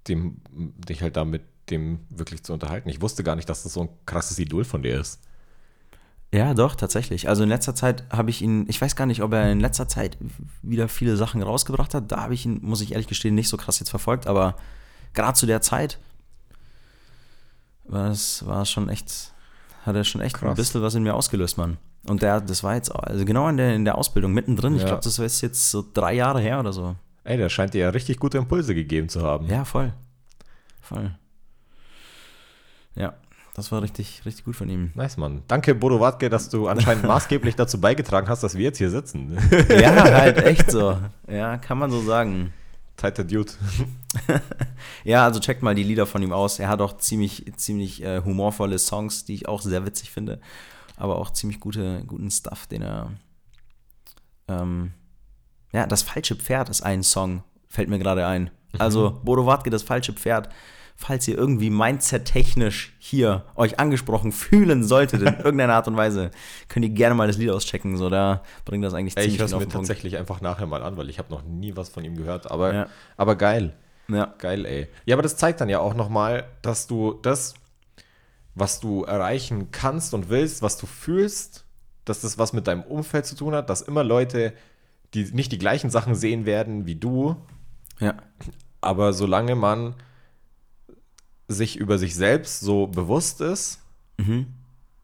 dem, dich halt da mit dem wirklich zu unterhalten. Ich wusste gar nicht, dass das so ein krasses Idol von dir ist. Ja, doch, tatsächlich. Also in letzter Zeit habe ich ihn, ich weiß gar nicht, ob er in letzter Zeit wieder viele Sachen rausgebracht hat. Da habe ich ihn, muss ich ehrlich gestehen, nicht so krass jetzt verfolgt, aber gerade zu der Zeit war es war schon echt, hat er schon echt krass. ein bisschen was in mir ausgelöst, Mann. Und der, das war jetzt, also genau in der, in der Ausbildung mittendrin. Ja. Ich glaube, das war jetzt so drei Jahre her oder so. Ey, der scheint dir ja richtig gute Impulse gegeben zu haben. Ja, voll. Voll. Ja, das war richtig, richtig gut von ihm. Nice, Mann. Danke, Bodo Wartke, dass du anscheinend [laughs] maßgeblich dazu beigetragen hast, dass wir jetzt hier sitzen. [laughs] ja, halt [laughs] echt so. Ja, kann man so sagen. Tighter Dude. ja, also checkt mal die Lieder von ihm aus. Er hat auch ziemlich, ziemlich äh, humorvolle Songs, die ich auch sehr witzig finde aber auch ziemlich gute, guten Stuff, den er. Ähm, ja, das falsche Pferd ist ein Song, fällt mir gerade ein. Mhm. Also, Bodo Wartke, das falsche Pferd. Falls ihr irgendwie mindset-technisch hier euch angesprochen fühlen solltet in [laughs] irgendeiner Art und Weise, könnt ihr gerne mal das Lied auschecken. So, da bringt das eigentlich ziemlich Ey, Ich höre es mir tatsächlich einfach nachher mal an, weil ich habe noch nie was von ihm gehört. Aber, ja. aber geil. Ja. Geil, ey. Ja, aber das zeigt dann ja auch nochmal, dass du das was du erreichen kannst und willst, was du fühlst, dass das was mit deinem Umfeld zu tun hat, dass immer Leute, die nicht die gleichen Sachen sehen werden wie du. Ja. Aber solange man sich über sich selbst so bewusst ist mhm.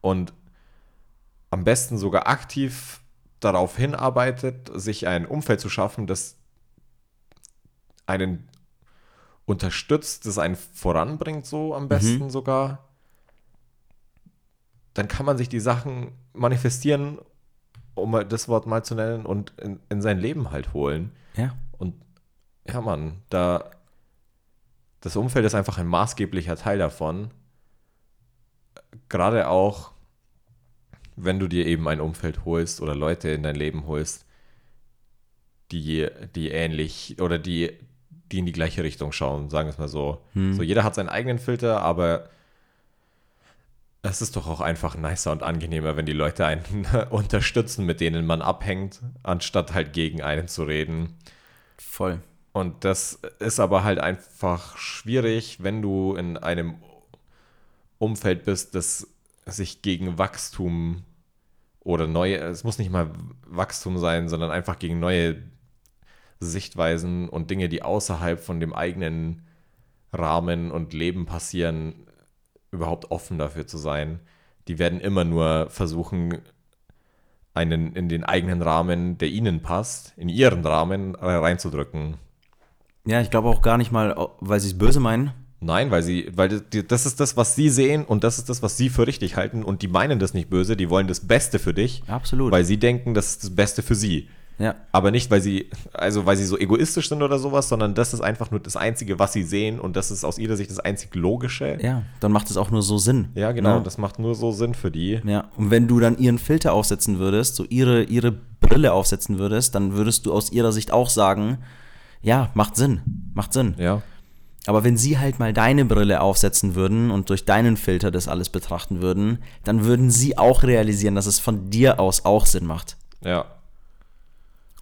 und am besten sogar aktiv darauf hinarbeitet, sich ein Umfeld zu schaffen, das einen unterstützt, das einen voranbringt, so am besten mhm. sogar, dann kann man sich die Sachen manifestieren, um mal das Wort mal zu nennen, und in, in sein Leben halt holen. Ja. Und ja, Mann, da das Umfeld ist einfach ein maßgeblicher Teil davon. gerade auch, wenn du dir eben ein Umfeld holst oder Leute in dein Leben holst, die, die ähnlich oder die, die in die gleiche Richtung schauen, sagen wir es mal so. Hm. So, jeder hat seinen eigenen Filter, aber es ist doch auch einfach nicer und angenehmer, wenn die Leute einen [laughs] unterstützen, mit denen man abhängt, anstatt halt gegen einen zu reden. Voll. Und das ist aber halt einfach schwierig, wenn du in einem Umfeld bist, das sich gegen Wachstum oder neue, es muss nicht mal Wachstum sein, sondern einfach gegen neue Sichtweisen und Dinge, die außerhalb von dem eigenen Rahmen und Leben passieren, überhaupt offen dafür zu sein. Die werden immer nur versuchen, einen in den eigenen Rahmen, der ihnen passt, in ihren Rahmen reinzudrücken. Ja, ich glaube auch gar nicht mal, weil sie es böse meinen. Nein, weil sie, weil das, das ist das, was sie sehen und das ist das, was sie für richtig halten und die meinen das nicht böse, die wollen das Beste für dich, Absolut. weil sie denken, das ist das Beste für sie. Ja. Aber nicht, weil sie, also weil sie so egoistisch sind oder sowas, sondern das ist einfach nur das Einzige, was sie sehen und das ist aus ihrer Sicht das einzig Logische. Ja, dann macht es auch nur so Sinn. Ja, genau, Ne? das macht nur so Sinn für die. Ja, und wenn du dann ihren Filter aufsetzen würdest, so ihre, ihre Brille aufsetzen würdest, dann würdest du aus ihrer Sicht auch sagen, ja, macht Sinn, macht Sinn. Ja, Aber wenn sie halt mal deine Brille aufsetzen würden und durch deinen Filter das alles betrachten würden, dann würden sie auch realisieren, dass es von dir aus auch Sinn macht. ja,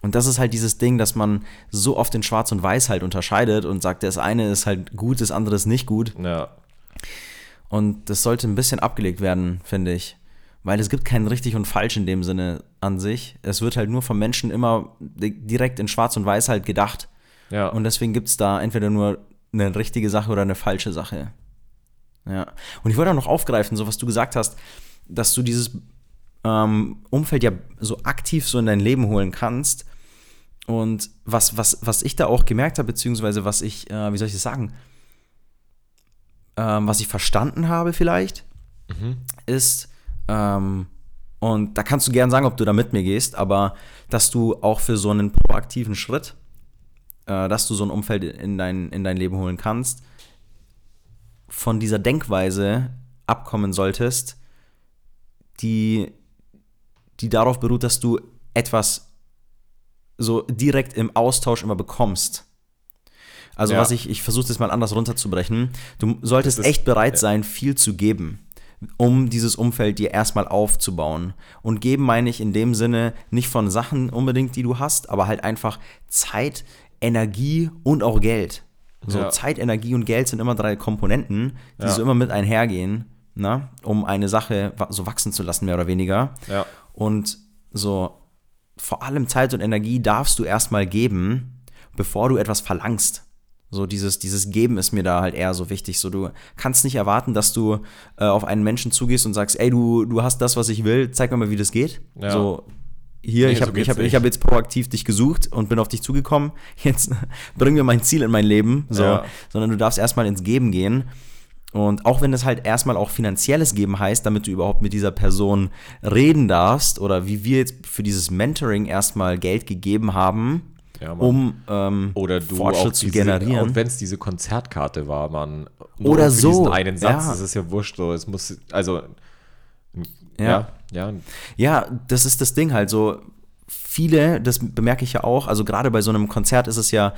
Und das ist halt dieses Ding, dass man so oft in Schwarz und Weiß halt unterscheidet und sagt, das eine ist halt gut, das andere ist nicht gut. ja, Und das sollte ein bisschen abgelegt werden, finde ich. Weil es gibt kein richtig und falsch in dem Sinne an sich. Es wird halt nur vom Menschen immer di- direkt in Schwarz und Weiß halt gedacht. ja. Und deswegen gibt es da entweder nur eine richtige Sache oder eine falsche Sache. Ja. Und ich wollte auch noch aufgreifen, so was du gesagt hast, dass du dieses ähm, Umfeld ja so aktiv so in dein Leben holen kannst. Und was, was, was ich da auch gemerkt habe, beziehungsweise was ich, äh, wie soll ich das sagen, ähm, was ich verstanden habe vielleicht, ist, ähm, und da kannst du gern sagen, ob du da mit mir gehst, aber dass du auch für so einen proaktiven Schritt, äh, dass du so ein Umfeld in dein, in dein Leben holen kannst, von dieser Denkweise abkommen solltest, die, die darauf beruht, dass du etwas so direkt im Austausch immer bekommst. Also Ja. was ich, ich versuche das mal anders runterzubrechen. Du solltest ist- echt bereit ja. sein, viel zu geben, um dieses Umfeld dir erstmal aufzubauen. Und geben meine ich in dem Sinne nicht von Sachen unbedingt, die du hast, aber halt einfach Zeit, Energie und auch Geld. So Ja. Zeit, Energie und Geld sind immer drei Komponenten, die so immer mit einhergehen, na, um eine Sache so wachsen zu lassen, mehr oder weniger. Ja. Und so vor allem Zeit und Energie darfst du erstmal geben, bevor du etwas verlangst. So dieses, dieses Geben ist mir da halt eher so wichtig. So du kannst nicht erwarten, dass du äh, auf einen Menschen zugehst und sagst, ey, du, du hast das, was ich will, zeig mir mal, wie das geht. Ja. So hier, Nee, ich so habe geht's ich hab, ich hab jetzt proaktiv dich gesucht und bin auf dich zugekommen. Jetzt [laughs] bring mir mein Ziel in mein Leben. So, Ja. sondern du darfst erstmal ins Geben gehen. Und auch wenn es halt erstmal auch finanzielles Geben heißt, damit du überhaupt mit dieser Person reden darfst, oder wie wir jetzt für dieses Mentoring erstmal Geld gegeben haben, Ja, um ähm, Oder du Fortschritt auch zu diese, generieren. Und wenn es diese Konzertkarte war, man. Oder so, einen Satz, ja. das ist ja wurscht. So. Es muss, also. Ja. Ja, ja, Ja, das ist das Ding halt so. Viele, das bemerke ich ja auch, also gerade bei so einem Konzert ist es ja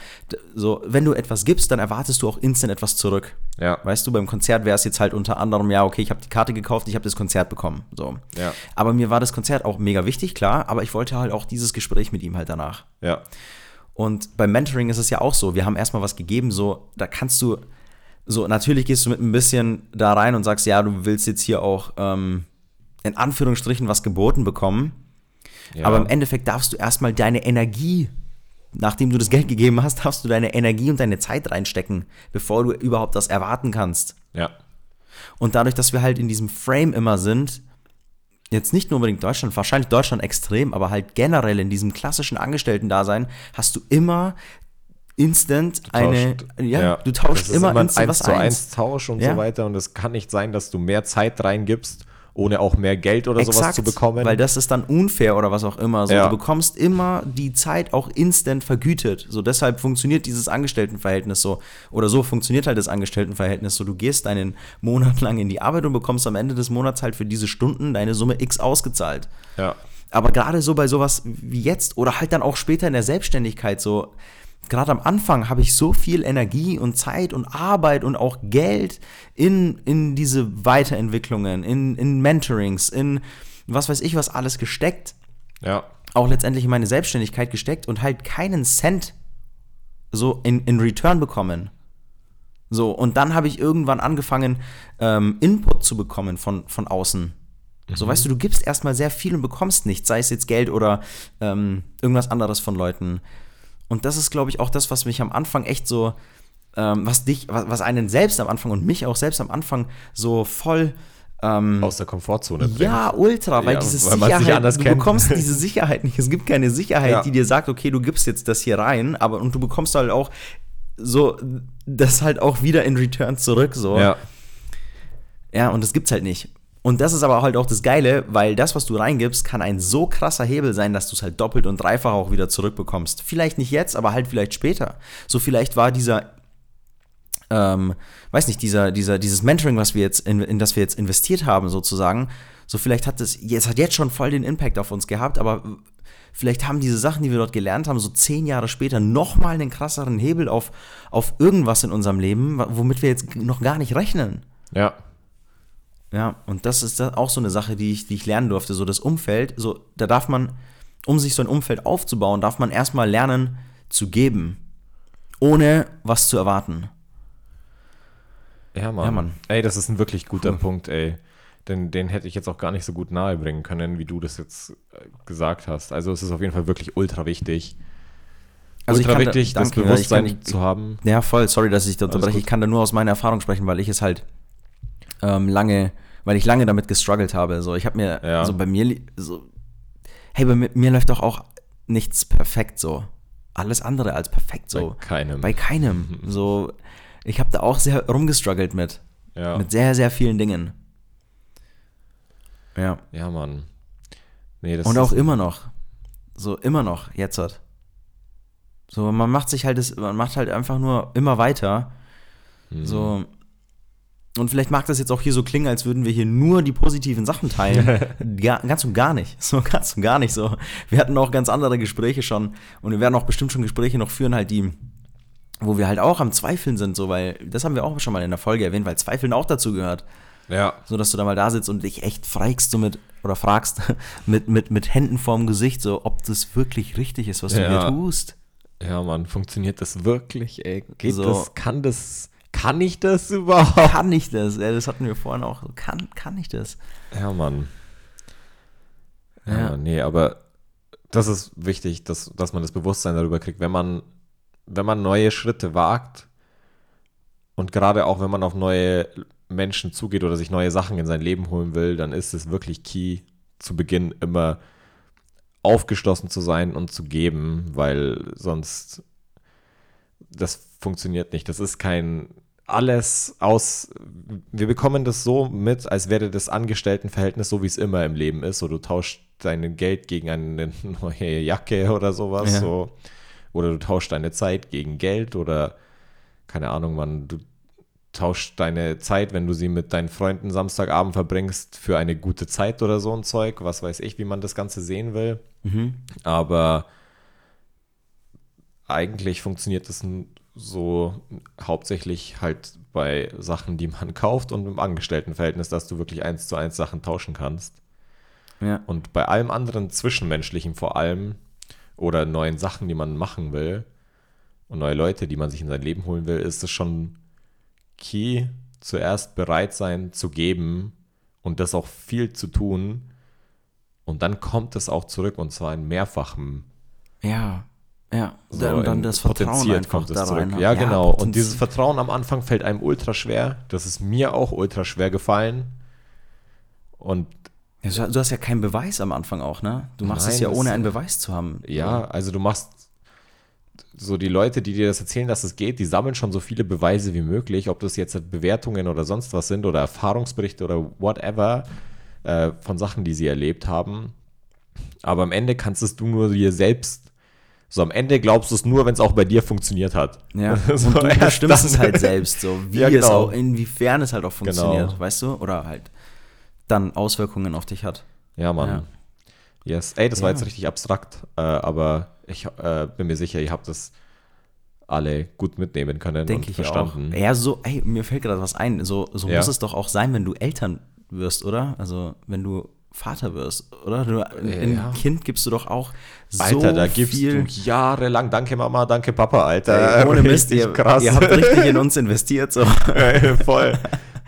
so, wenn du etwas gibst, dann erwartest du auch instant etwas zurück. ja, Weißt du, beim Konzert wäre es jetzt halt unter anderem, ja, okay, ich habe die Karte gekauft, ich habe das Konzert bekommen. So. Ja. Aber mir war das Konzert auch mega wichtig, klar, aber ich wollte halt auch dieses Gespräch mit ihm halt danach. ja, Und beim Mentoring ist es ja auch so, wir haben erstmal was gegeben, so, da kannst du, so, natürlich gehst du mit ein bisschen da rein und sagst, ja, du willst jetzt hier auch ähm, in Anführungsstrichen was geboten bekommen. Ja. Aber im Endeffekt darfst du erstmal deine Energie, nachdem du das Geld gegeben hast, darfst du deine Energie und deine Zeit reinstecken, bevor du überhaupt das erwarten kannst. Ja, Und dadurch, dass wir halt in diesem Frame immer sind, jetzt nicht nur unbedingt Deutschland, wahrscheinlich Deutschland extrem, aber halt generell in diesem klassischen Angestellten-Dasein hast du immer instant eine, tauscht- ja, du tauschst immer, ein instant 1 was zu ein. 1 Tausch und Ja. so weiter. Und es kann nicht sein, dass du mehr Zeit reingibst ohne auch mehr Geld oder sowas Exakt, zu bekommen. Weil das ist dann unfair oder was auch immer. So, Ja. Du bekommst immer die Zeit auch instant vergütet. So deshalb funktioniert dieses Angestelltenverhältnis so. Oder so funktioniert halt das Angestelltenverhältnis so. Du gehst einen Monat lang in die Arbeit und bekommst am Ende des Monats halt für diese Stunden deine Summe X ausgezahlt. ja. Aber gerade so bei sowas wie jetzt oder halt dann auch später in der Selbstständigkeit so, gerade am Anfang habe ich so viel Energie und Zeit und Arbeit und auch Geld in, in diese Weiterentwicklungen, in, in Mentorings, in was weiß ich was alles gesteckt, Ja. auch letztendlich in meine Selbstständigkeit gesteckt und halt keinen Cent so in, in Return bekommen. So, und dann habe ich irgendwann angefangen, ähm, Input zu bekommen von, von außen. So, weißt du, du gibst erstmal sehr viel und bekommst nichts, sei es jetzt Geld oder ähm, irgendwas anderes von Leuten. Und das ist, glaube ich, auch das, was mich am Anfang echt so, ähm, was dich, was, was einen selbst am Anfang und mich auch selbst am Anfang so voll ähm, Aus der Komfortzone bringt. ja, ultra, weil Ja, diese weil Sicherheit, du kennt. bekommst [laughs] diese Sicherheit nicht. Es gibt keine Sicherheit, Ja. die dir sagt, okay, du gibst jetzt das hier rein, aber und du bekommst halt auch so das halt auch wieder in Return zurück, so. Ja. Ja, und das gibt's halt nicht. Und das ist aber halt auch das Geile, weil das, was du reingibst, kann ein so krasser Hebel sein, dass du es halt doppelt und dreifach auch wieder zurückbekommst. Vielleicht nicht jetzt, aber halt vielleicht später. So vielleicht war dieser, ähm, weiß nicht, dieser, dieser, dieses Mentoring, was wir jetzt, in, in das wir jetzt investiert haben, sozusagen, so vielleicht hat es, es hat jetzt schon voll den Impact auf uns gehabt, aber vielleicht haben diese Sachen, die wir dort gelernt haben, so zehn Jahre später nochmal einen krasseren Hebel auf, auf irgendwas in unserem Leben, womit wir jetzt noch gar nicht rechnen. Ja. Ja, und das ist da auch so eine Sache, die ich, die ich lernen durfte. So das Umfeld, so, da darf man, um sich so ein Umfeld aufzubauen, darf man erstmal lernen zu geben, ohne was zu erwarten. Ja, Mann. Ja, Mann. Ey, das ist ein wirklich guter Cool. Punkt, ey. Denn den hätte ich jetzt auch gar nicht so gut nahebringen können, wie du das jetzt äh, gesagt hast. Also es ist auf jeden Fall wirklich ultra wichtig. Also ultra da- wichtig, das danke, ich Bewusstsein kann- zu haben. Ja, voll, sorry, dass ich da unterbreche. Ich kann da nur aus meiner Erfahrung sprechen, weil ich es halt ähm, lange, weil ich lange damit gestruggelt habe. So, ich habe mir, Ja. also bei mir, so, hey, bei mir, mir läuft doch auch nichts perfekt so. Alles andere als perfekt so. Bei keinem. Bei keinem. [laughs] So, ich habe da auch sehr rumgestruggelt mit. Ja. Mit sehr, sehr vielen Dingen. Ja. ja, Mann. Nee, das Und auch immer noch. So, immer noch, jetzt hat. So, man macht sich halt, das, man macht halt einfach nur immer weiter. Mhm. So. Und vielleicht mag das jetzt auch hier so klingen, als würden wir hier nur die positiven Sachen teilen. [laughs] Ga- ganz und gar nicht. So, ganz und gar nicht so. Wir hatten auch ganz andere Gespräche schon. Und wir werden auch bestimmt schon Gespräche noch führen, halt die, wo wir halt auch am Zweifeln sind, so, weil, das haben wir auch schon mal in der Folge erwähnt, weil Zweifeln auch dazu gehört. Ja. So, dass du da mal da sitzt und dich echt fragst so mit, oder fragst, [laughs] mit, mit, mit Händen vorm Gesicht, so, ob das wirklich richtig ist, was du Ja. hier tust. Ja, Mann, funktioniert das wirklich, ey? Geht So. das? Kann das? Kann ich das überhaupt? Kann ich das? Ja, das hatten wir vorhin auch. Kann, kann ich das? Ja, Mann. Ja, Ja. Mann, nee, aber das ist wichtig, dass, dass man das Bewusstsein darüber kriegt, wenn man, wenn man neue Schritte wagt und gerade auch wenn man auf neue Menschen zugeht oder sich neue Sachen in sein Leben holen will, dann ist es wirklich key, zu Beginn immer aufgeschlossen zu sein und zu geben, weil sonst das funktioniert nicht. Das ist kein alles aus. Wir bekommen das so mit, als wäre das Angestelltenverhältnis so, wie es immer im Leben ist. So, du tauschst dein Geld gegen eine [laughs] neue Jacke oder sowas. Ja. So. Oder du tauschst deine Zeit gegen Geld oder keine Ahnung, man, du tauschst deine Zeit, wenn du sie mit deinen Freunden Samstagabend verbringst, für eine gute Zeit oder so ein Zeug. Was weiß ich, wie man das Ganze sehen will. Mhm. Aber eigentlich funktioniert n- so hauptsächlich halt bei Sachen, die man [laughs] kauft und im Angestelltenverhältnis, dass du wirklich eins zu eins Sachen tauschen kannst. Ja. Und bei allem anderen Zwischenmenschlichen vor allem oder neuen Sachen, die man machen will und neue Leute, die man sich in sein Leben holen will, ist es schon key, zuerst bereit sein zu geben und das auch viel zu tun. Und dann kommt es auch zurück und zwar in mehrfachem Ja. Ja. so und dann das Vertrauen einfach kommt es da rein. zurück. Ja, genau. Und potenziert. dieses Vertrauen am Anfang fällt einem ultra schwer. Das ist mir auch ultra schwer gefallen. Und Ja, du- hast ja keinen Beweis am Anfang auch, ne? Du machst es Nein, ja das- ohne einen Beweis zu haben. ja, also du machst so die Leute, die dir das erzählen, dass es geht, die sammeln schon so viele Beweise wie möglich, ob das jetzt Bewertungen oder sonst was sind oder Erfahrungsberichte oder whatever. äh, von Sachen, die sie erlebt haben. Aber am Ende kannst es du nur dir selbst. So am Ende glaubst du es nur, wenn es auch bei dir funktioniert hat. Ja, [laughs] so, und du bestimmst es halt [laughs] selbst, so wie Ja, es genau. auch, inwiefern es halt auch funktioniert, Genau. weißt du? Oder halt dann Auswirkungen auf dich hat. Ja, Mann. Ja. Yes. Ey, das war jetzt richtig abstrakt, äh, aber ich äh, bin mir sicher, ihr habt das alle gut mitnehmen können Denke und ich verstanden. auch. Ja, so, ey, mir fällt gerade was ein. So, so muss es doch auch sein, wenn du Eltern wirst, oder? Also, wenn du Vater wirst, oder? Du, ein Ja. Kind gibst du doch auch so Alter, da gibst viel. du jahrelang, danke Mama, danke Papa, Alter. Ey, ohne Mist, ihr, krass. ihr habt richtig in [laughs] uns investiert. So. Ey, voll.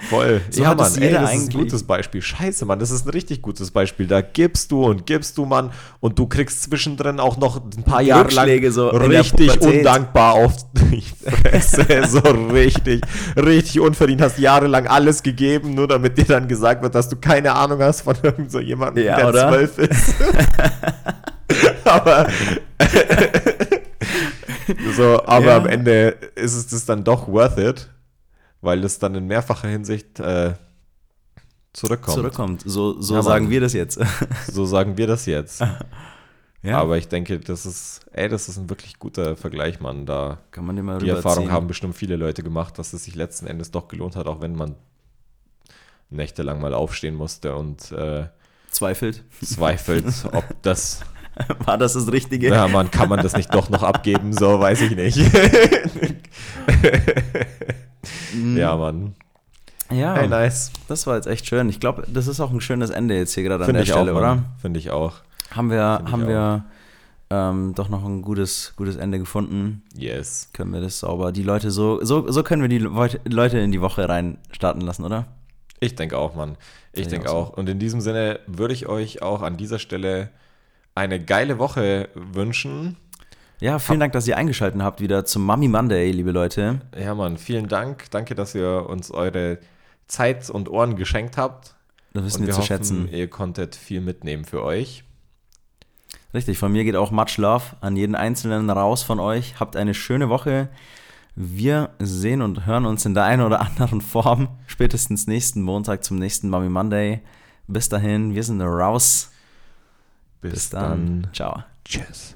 Voll. [laughs] So ja, Mann, ey, das ist ein gutes Beispiel. Scheiße, Mann, das ist ein richtig gutes Beispiel. Da gibst du und gibst du, Mann, und du kriegst zwischendrin auch noch ein paar Jahre lang so richtig undankbar auf [laughs] die Fresse. so richtig, richtig unverdient. Hast jahrelang alles gegeben, nur damit dir dann gesagt wird, dass du keine Ahnung hast von irgend so jemandem, Ja, der oder? zwölf ist. [laughs] aber so, aber Ja. am Ende ist es das dann doch worth it, weil es dann in mehrfacher Hinsicht äh, zurückkommt. Zurückkommt. So, so Ja, sagen wir das jetzt. [laughs] So sagen wir das jetzt. [laughs] ja, Aber ich denke, das ist, ey, das ist ein wirklich guter Vergleich, Mann. Da kann man mal die Erfahrung haben bestimmt viele Leute gemacht, dass es sich letzten Endes doch gelohnt hat, auch wenn man nächtelang mal aufstehen musste und äh, Zweifelt. zweifelt, [laughs] ob das, War das das Richtige? ja, man kann man das nicht doch noch abgeben, so weiß ich nicht. Ja, Mann. Ja, Hey, nice. das war jetzt echt schön. Ich glaube, das ist auch ein schönes Ende jetzt hier gerade an Finde der ich Stelle, auch, oder? Finde ich auch. Haben wir, Finde ich haben wir ähm, doch noch ein gutes, gutes Ende gefunden. Yes. Können wir das sauber, die Leute so, so, so können wir die Leute- in die Woche rein starten lassen, oder? Ich denke auch, Mann. Ich denke auch auch. Und in diesem Sinne würde ich euch auch an dieser Stelle eine geile Woche wünschen. Ja, vielen Dank, dass ihr eingeschaltet habt wieder zum Mummy Monday, liebe Leute. Ja, Mann, vielen Dank. Danke, dass ihr uns eure Zeit und Ohren geschenkt habt. Das wissen und wir zu hoffen, schätzen. ihr konntet viel mitnehmen für euch. Richtig, von mir geht auch much love an jeden Einzelnen raus von euch. Habt eine schöne Woche. Wir sehen und hören uns in der einen oder anderen Form spätestens nächsten Montag zum nächsten Mummy Monday. Bis dahin, wir sind raus. Bis dann. Ciao. Tschüss.